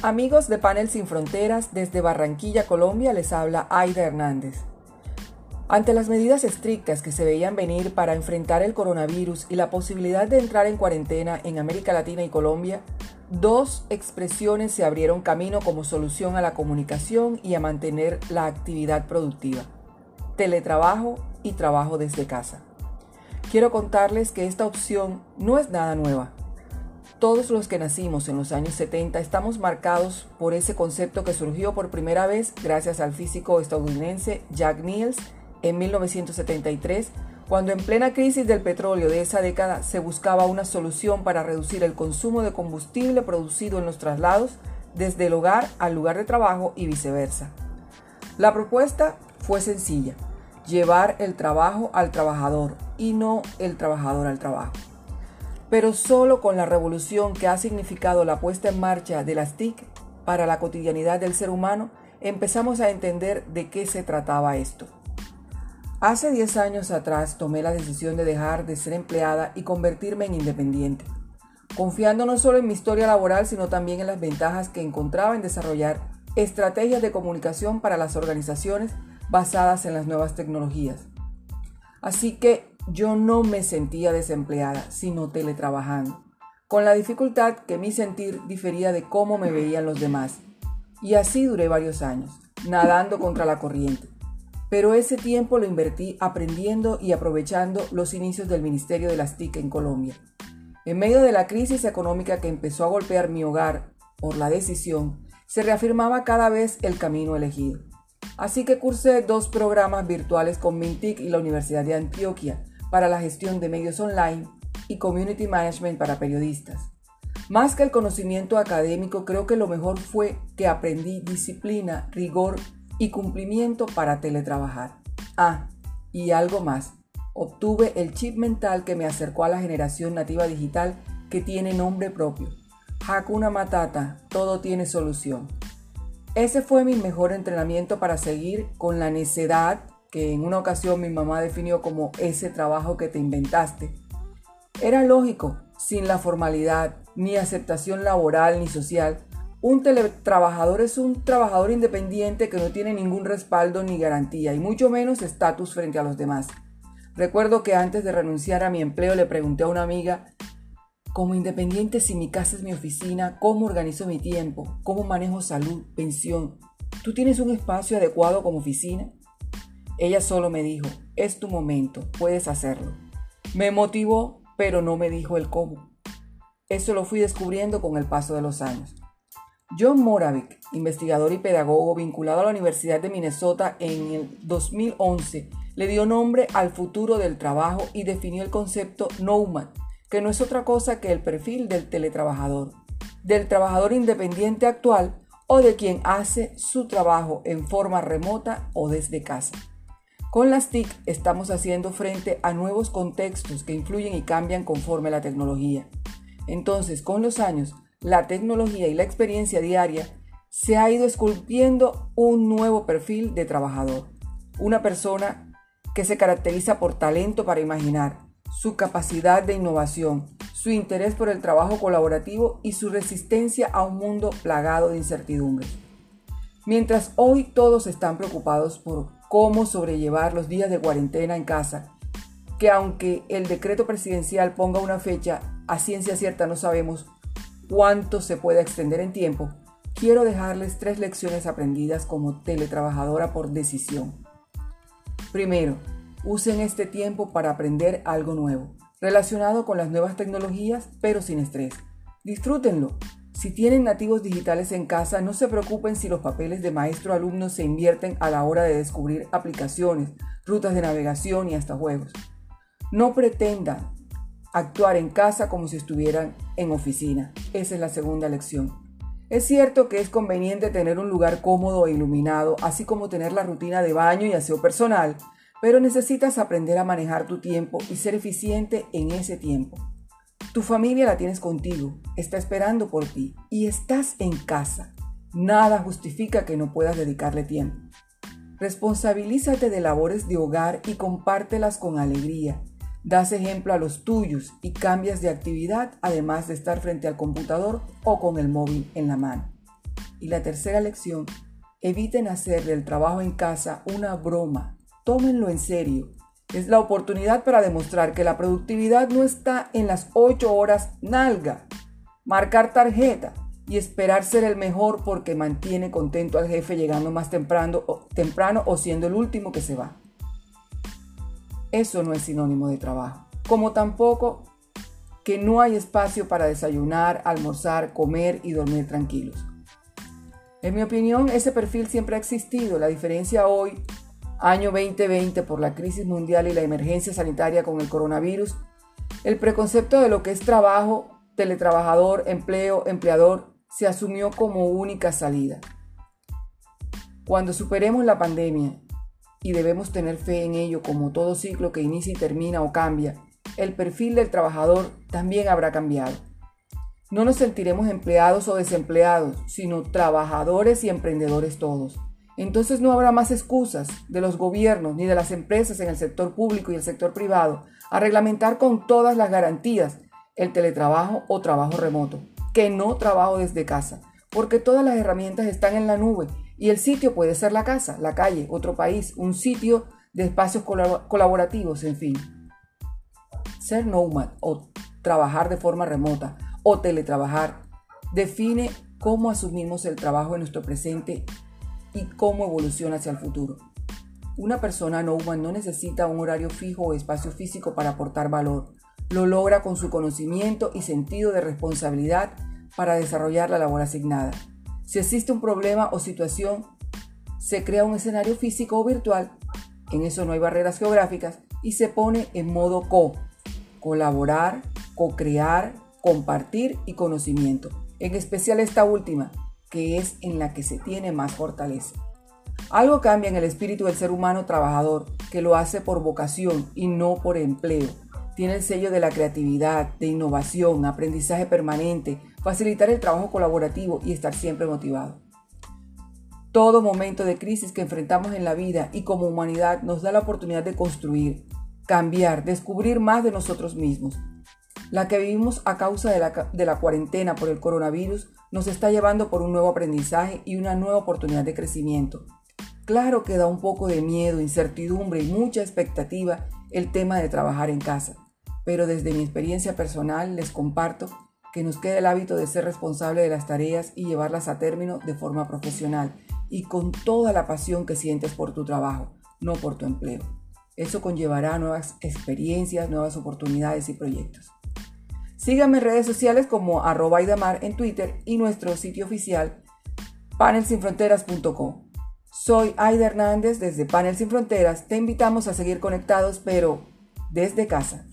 Amigos de Panel Sin Fronteras, desde Barranquilla, Colombia, les habla Aida Hernández. Ante las medidas estrictas que se veían venir para enfrentar el coronavirus y la posibilidad de entrar en cuarentena en América Latina y Colombia, dos expresiones se abrieron camino como solución a la comunicación y a mantener la actividad productiva. Teletrabajo y trabajo desde casa. Quiero contarles que esta opción no es nada nueva. Todos los que nacimos en los años 70 estamos marcados por ese concepto que surgió por primera vez gracias al físico estadounidense Jack Niels en 1973, cuando en plena crisis del petróleo de esa década se buscaba una solución para reducir el consumo de combustible producido en los traslados desde el hogar al lugar de trabajo y viceversa. La propuesta fue sencilla, llevar el trabajo al trabajador y no el trabajador al trabajo pero solo con la revolución que ha significado la puesta en marcha de las TIC para la cotidianidad del ser humano, empezamos a entender de qué se trataba esto. Hace 10 años atrás tomé la decisión de dejar de ser empleada y convertirme en independiente, confiando no solo en mi historia laboral, sino también en las ventajas que encontraba en desarrollar estrategias de comunicación para las organizaciones basadas en las nuevas tecnologías. Así que yo no me sentía desempleada, sino teletrabajando, con la dificultad que mi sentir difería de cómo me veían los demás. Y así duré varios años, nadando contra la corriente. Pero ese tiempo lo invertí aprendiendo y aprovechando los inicios del Ministerio de las TIC en Colombia. En medio de la crisis económica que empezó a golpear mi hogar por la decisión, se reafirmaba cada vez el camino elegido. Así que cursé dos programas virtuales con Mintic y la Universidad de Antioquia para la gestión de medios online y Community Management para periodistas. Más que el conocimiento académico, creo que lo mejor fue que aprendí disciplina, rigor y cumplimiento para teletrabajar. Ah, y algo más. Obtuve el chip mental que me acercó a la generación nativa digital que tiene nombre propio. Hakuna Matata, todo tiene solución. Ese fue mi mejor entrenamiento para seguir con la necedad que en una ocasión mi mamá definió como ese trabajo que te inventaste. Era lógico, sin la formalidad, ni aceptación laboral ni social. Un teletrabajador es un trabajador independiente que no tiene ningún respaldo ni garantía, y mucho menos estatus frente a los demás. Recuerdo que antes de renunciar a mi empleo le pregunté a una amiga, como independiente si mi casa es mi oficina, ¿cómo organizo mi tiempo? ¿Cómo manejo salud, pensión? ¿Tú tienes un espacio adecuado como oficina? Ella solo me dijo, es tu momento, puedes hacerlo. Me motivó, pero no me dijo el cómo. Eso lo fui descubriendo con el paso de los años. John Moravec, investigador y pedagogo vinculado a la Universidad de Minnesota en el 2011, le dio nombre al futuro del trabajo y definió el concepto Nomad, que no es otra cosa que el perfil del teletrabajador, del trabajador independiente actual o de quien hace su trabajo en forma remota o desde casa. Con las TIC estamos haciendo frente a nuevos contextos que influyen y cambian conforme la tecnología. Entonces, con los años, la tecnología y la experiencia diaria se ha ido esculpiendo un nuevo perfil de trabajador. Una persona que se caracteriza por talento para imaginar, su capacidad de innovación, su interés por el trabajo colaborativo y su resistencia a un mundo plagado de incertidumbres. Mientras hoy todos están preocupados por cómo sobrellevar los días de cuarentena en casa, que aunque el decreto presidencial ponga una fecha, a ciencia cierta no sabemos cuánto se puede extender en tiempo, quiero dejarles tres lecciones aprendidas como teletrabajadora por decisión. Primero, usen este tiempo para aprender algo nuevo, relacionado con las nuevas tecnologías, pero sin estrés. Disfrútenlo, si tienen nativos digitales en casa, no se preocupen si los papeles de maestro-alumno se invierten a la hora de descubrir aplicaciones, rutas de navegación y hasta juegos. No pretendan actuar en casa como si estuvieran en oficina. Esa es la segunda lección. Es cierto que es conveniente tener un lugar cómodo e iluminado, así como tener la rutina de baño y aseo personal, pero necesitas aprender a manejar tu tiempo y ser eficiente en ese tiempo. Tu familia la tienes contigo, está esperando por ti y estás en casa. Nada justifica que no puedas dedicarle tiempo. Responsabilízate de labores de hogar y compártelas con alegría. Das ejemplo a los tuyos y cambias de actividad además de estar frente al computador o con el móvil en la mano. Y la tercera lección, eviten hacer del trabajo en casa una broma. Tómenlo en serio. Es la oportunidad para demostrar que la productividad no está en las 8 horas nalga. Marcar tarjeta y esperar ser el mejor porque mantiene contento al jefe llegando más temprano o, temprano o siendo el último que se va. Eso no es sinónimo de trabajo. Como tampoco que no hay espacio para desayunar, almorzar, comer y dormir tranquilos. En mi opinión, ese perfil siempre ha existido. La diferencia hoy, año 2020, por la crisis mundial y la emergencia sanitaria con el coronavirus, el preconcepto de lo que es trabajo, teletrabajador, empleo, empleador, se asumió como única salida. Cuando superemos la pandemia, y debemos tener fe en ello como todo ciclo que inicia y termina o cambia, el perfil del trabajador también habrá cambiado. No nos sentiremos empleados o desempleados, sino trabajadores y emprendedores todos. Entonces no habrá más excusas de los gobiernos ni de las empresas en el sector público y el sector privado a reglamentar con todas las garantías el teletrabajo o trabajo remoto, que no trabajo desde casa, porque todas las herramientas están en la nube y el sitio puede ser la casa, la calle, otro país, un sitio de espacios colaborativos, en fin. Ser nomad o trabajar de forma remota o teletrabajar define cómo asumimos el trabajo en nuestro presente y cómo evoluciona hacia el futuro. Una persona nomad no necesita un horario fijo o espacio físico para aportar valor. Lo logra con su conocimiento y sentido de responsabilidad para desarrollar la labor asignada. Si existe un problema o situación, se crea un escenario físico o virtual, en eso no hay barreras geográficas, y se pone en modo co, colaborar, co-crear, compartir y conocimiento. En especial esta última, que es en la que se tiene más fortaleza. Algo cambia en el espíritu del ser humano trabajador, que lo hace por vocación y no por empleo. Tiene el sello de la creatividad, de innovación, aprendizaje permanente, facilitar el trabajo colaborativo y estar siempre motivado. Todo momento de crisis que enfrentamos en la vida y como humanidad nos da la oportunidad de construir, cambiar, descubrir más de nosotros mismos. La que vivimos a causa de la, cuarentena por el coronavirus nos está llevando por un nuevo aprendizaje y una nueva oportunidad de crecimiento. Claro que da un poco de miedo, incertidumbre y mucha expectativa el tema de trabajar en casa, pero desde mi experiencia personal les comparto que nos queda el hábito de ser responsable de las tareas y llevarlas a término de forma profesional y con toda la pasión que sientes por tu trabajo, no por tu empleo. Eso conllevará nuevas experiencias, nuevas oportunidades y proyectos. Síganme en redes sociales como arroba en Twitter y nuestro sitio oficial panelsinfronteras.com. Soy Aida Hernández desde Panel Sin Fronteras. Te invitamos a seguir conectados, pero desde casa.